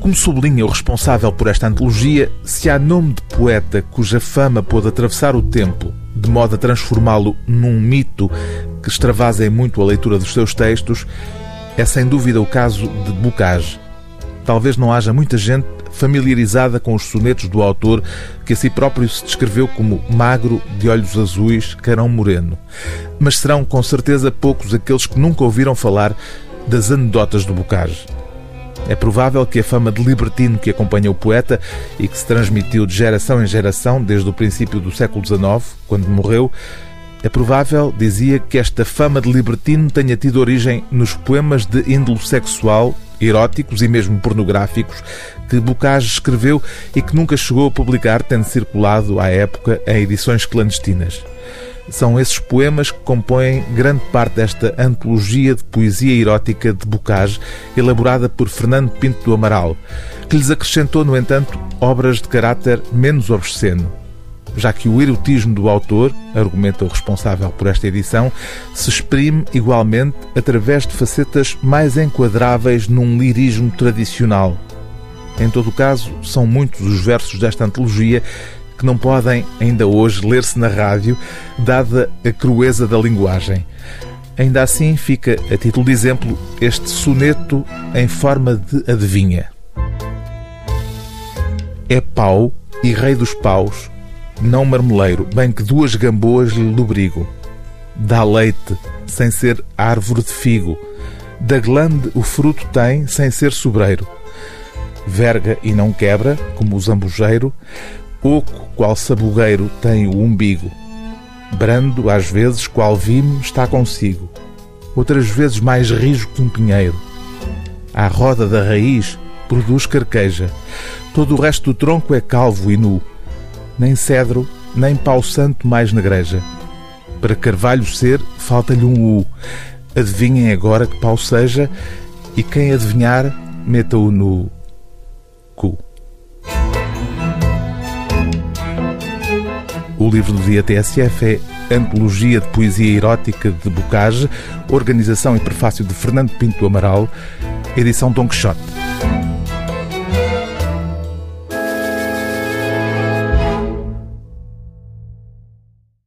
Como sublinha o responsável por esta antologia, se há nome de poeta cuja fama pôde atravessar o tempo, de modo a transformá-lo num mito que extravasem muito a leitura dos seus textos, é sem dúvida o caso de Bocage. Talvez não haja muita gente familiarizada com os sonetos do autor, que a si próprio se descreveu como magro, de olhos azuis, carão moreno. Mas serão com certeza poucos aqueles que nunca ouviram falar das anedotas do Bocage. É provável que a fama de libertino que acompanha o poeta e que se transmitiu de geração em geração desde o princípio do século XIX, quando morreu, é provável, dizia, que esta fama de libertino tenha tido origem nos poemas de índolo sexual, eróticos e mesmo pornográficos que Bocage escreveu e que nunca chegou a publicar, tendo circulado à época em edições clandestinas. São esses poemas que compõem grande parte desta antologia de poesia erótica de Bocage, elaborada por Fernando Pinto do Amaral, que lhes acrescentou, no entanto, obras de caráter menos obsceno, já que o erotismo do autor, argumenta o responsável por esta edição, se exprime igualmente através de facetas mais enquadráveis num lirismo tradicional. Em todo caso, são muitos os versos desta antologia que não podem ainda hoje ler-se na rádio, dada a crueza da linguagem. Ainda assim, fica, a título de exemplo, este soneto em forma de adivinha. É pau e rei dos paus, não marmeleiro, bem que duas gamboas lhe lubrigo. Dá leite, sem ser árvore de figo. Da glande o fruto tem, sem ser sobreiro. Verga e não quebra, como o zambujeiro, Oco, qual sabugueiro, tem o umbigo. Brando, às vezes, qual vime, está consigo. Outras vezes mais rijo que um pinheiro. À roda da raiz, produz carqueja. Todo o resto do tronco é calvo e nu. Nem cedro, nem pau santo mais negreja. Para carvalho ser, falta-lhe um U. Adivinhem agora que pau seja, e quem adivinhar, meta-o no cu. O livro do dia TSF é Antologia de Poesia Erótica de Bocage, organização e prefácio de Fernando Pinto Amaral, edição Don Quixote.